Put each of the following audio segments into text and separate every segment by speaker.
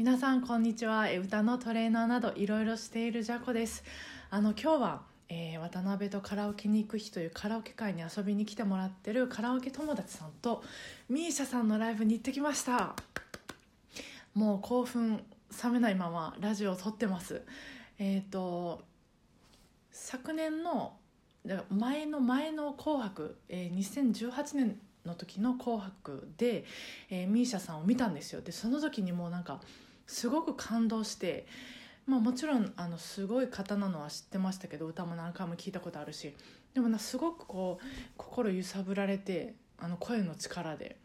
Speaker 1: 皆さんこんにちは。歌のトレーナーなどいろいろしているジャコです。あの今日は、えー渡辺とカラオケに行く日というカラオケ会に遊びに来てもらってるカラオケ友達さんとミーシャさんのライブに行ってきました。もう興奮冷めないままラジオを撮ってます。えっ、と昨年の前の前の「紅白」えー2018年の時の「紅白で」えーミーシャさんを見たんですよ。でその時にもうなんかすごく感動して、まあ、もちろんあのすごい方なのは知ってましたけど歌も何回も聞いたことあるしでもなすごくこう心揺さぶられてあの声の力で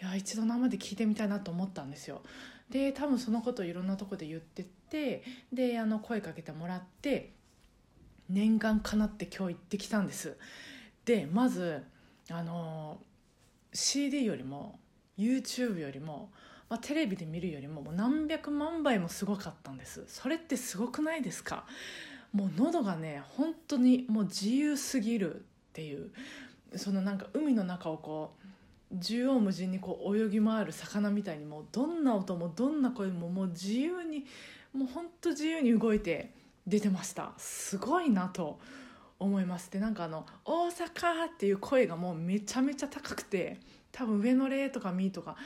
Speaker 1: いや一度生で聞いてみたいなと思ったんですよ。で多分そのことをいろんなとこで言ってってであの声かけてもらって念願かなって今日行ってきたんです。でまずあの CD よりも YouTube よりも、まあ、テレビで見るよりももう何百万倍もすごかったんです。それってすごくないですか？もう喉がね本当にもう自由すぎるっていう。そのなんか海の中をこう縦横無尽にこう泳ぎ回る魚みたいにもうどんな音もどんな声ももう自由にもう本当自由に動いて出てました。すごいなと思います。でなんかあの「大阪!」っていう声がもうめちゃめちゃ高くて多分上の「レ」とか「ミ」とか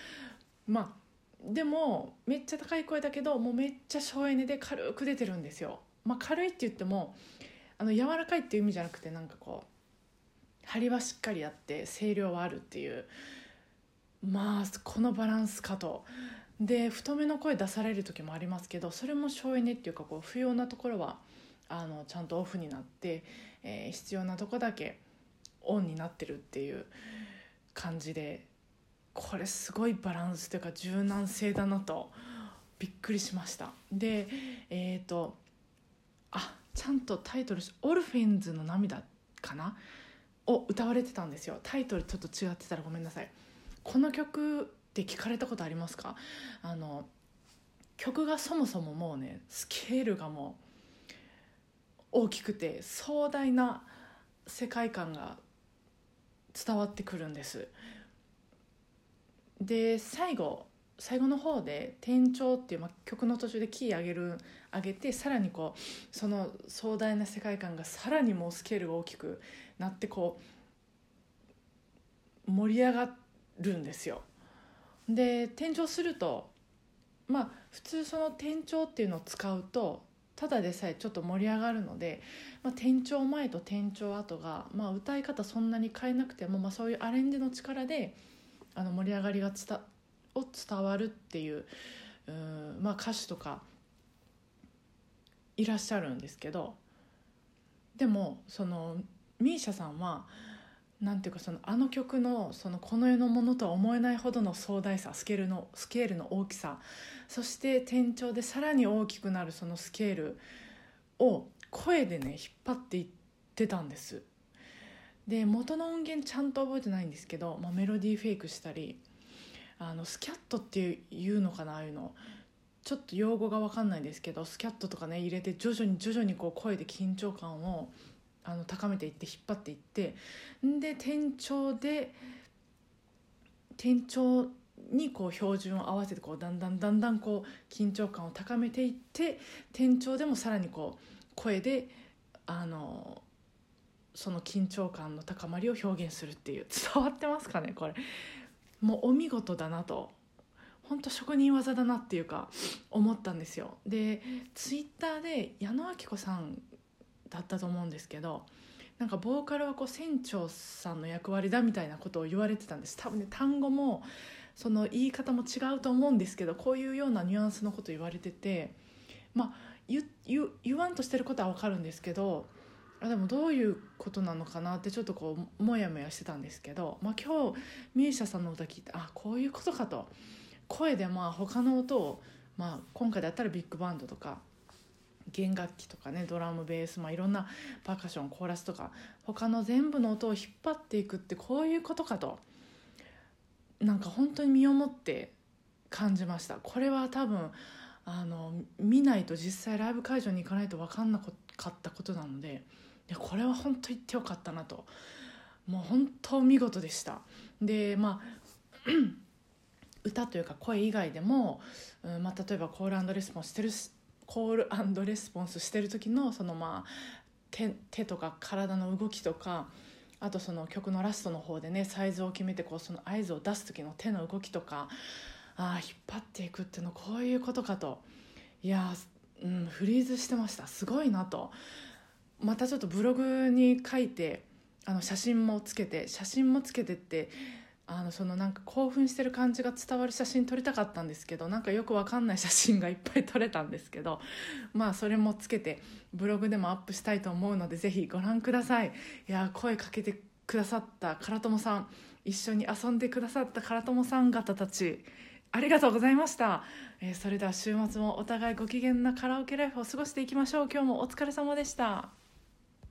Speaker 1: まあでもめっちゃ高い声だけどもうめっちゃ省エネで軽く出てるんですよ、まあ、軽いって言ってもあの柔らかいっていう意味じゃなくてなんかこう張りはしっかりあって声量はあるっていう。まあこのバランスかと。で太めの声出される時もありますけどそれも省エネっていうかこう不要なところはあのちゃんとオフになって、えー必要なとこだけオンになってるっていう感じでこれすごいバランスというか柔軟性だなとびっくりしました。でえっ、とあちゃんとタイトル「オルフェンズの涙」かな？を歌われてたんですよ。タイトルちょっと違ってたらごめんなさい。この曲って聞かれたことありますか？あの曲がそもそももうねスケールがもう大きくて壮大な世界観が伝わってくるんです。で最後最後の方で「転調」っていう、まあ、曲の途中でキー上げる上げてさらにこうその壮大な世界観がさらにもうスケールが大きくなってこう盛り上がるんですよ。で転調するとまあ普通その転調っていうのを使うとただでさえちょっと盛り上がるので、まあ、転調前と転調後が、まあ、歌い方そんなに変えなくても、まあ、そういうアレンジの力であの盛り上がりが伝を伝わるっていううん、まあ、歌手とかいらっしゃるんですけどでもそのミーシャさんはなんていうかそのあの曲のそのこの世のものとは思えないほどの壮大さスケールのスケールの大きさそして転調でさらに大きくなるそのスケールを声でね引っ張っていってたんです。で元の音源ちゃんと覚えてないんですけど、まあ、メロディーフェイクしたりあのスキャットっていうのかなああいうの。ちょっと用語が分かんないですけどスキャットとかね入れて徐々に徐々にこう声で緊張感をあの高めていって引っ張っていってんで転調で転調にこう標準を合わせてこうだんだんだんだんこう緊張感を高めていって転調でもさらにこう声であのその緊張感の高まりを表現するっていう。伝わってますかねこれ。もうお見事だなと。本当職人技だなっていうか思ったんですよ。でツイッターで矢野明子さんだったと思うんですけどなんかボーカルはこう船長さんの役割だみたいなことを言われてたんです。多分ね単語もその言い方も違うと思うんですけどこういうようなニュアンスのこと言われててまあ言言言わんとしてることは分かるんですけどあでもどういうことなのかなってちょっとこうモヤモヤしてたんですけど、まあ、今日ミーシャさんの歌聞いてあこういうことかと。声でまあ他の音を、まあ、今回だったらビッグバンドとか弦楽器とかねドラムベース、まあ、いろんなパーカッションコーラスとか他の全部の音を引っ張っていくってこういうことかと。なんか本当に身をもって感じました。これは多分あの見ないと実際ライブ会場に行かないと分かんなかったかったことなのでいやこれは本当言ってよかったなと。もう本当見事でした。でまあ歌というか声以外でも、うんまあ、例えばコールレスポンスしてるコールレスポンスしてる時のそのまあ手手とか体の動きとかあとその曲のラストの方でねサイズを決めてこうその合図を出す時の手の動きとかああ引っ張っていくっていうのこういうことかと。いやうん、フリーズしてました。すごいなと。またちょっとブログに書いてあの写真もつけて写真もつけてってあのそのなんか興奮してる感じが伝わる写真撮りたかったんですけどなんかよくわかんない写真がいっぱい撮れたんですけどまあそれもつけてブログでもアップしたいと思うのでぜひご覧ください。いや声かけてくださった唐友さん一緒に遊んでくださった唐友さん方たちありがとうございました、えー、それでは週末もお互いご機嫌なカラオケライフを過ごしていきましょう。今日もお疲れ様でした。